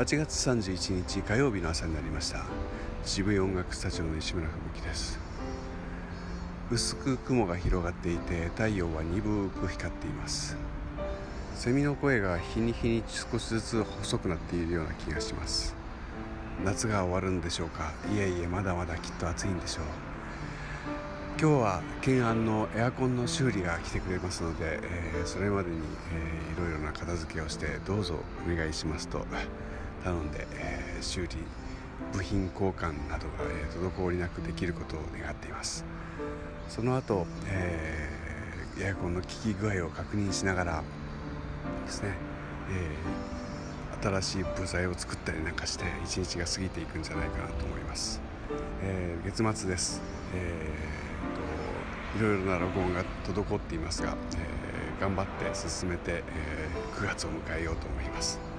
8月31日火曜日の朝になりました。渋谷音楽スタジオの石村吹雪です。薄く雲が広がっていて太陽は鈍く光っています。セミの声が日に日に少しずつ細くなっているような気がします。夏が終わるんでしょうか。いえいえまだまだきっと暑いんでしょう。今日は懸案のエアコンの修理が来てくれますので、えー、それまでに、えー、いろいろな片付けをしてどうぞお願いしますと。頼んで、えー、修理部品交換などが、えー、滞りなくできることを願っています。その後、えー、エアコンの効き具合を確認しながらですね、えー、新しい部材を作ったりなんかして一日が過ぎていくんじゃないかなと思います、えー、月末です、えーいろいろな録音が滞っていますが、えー、頑張って進めて、えー、9月を迎えようと思います。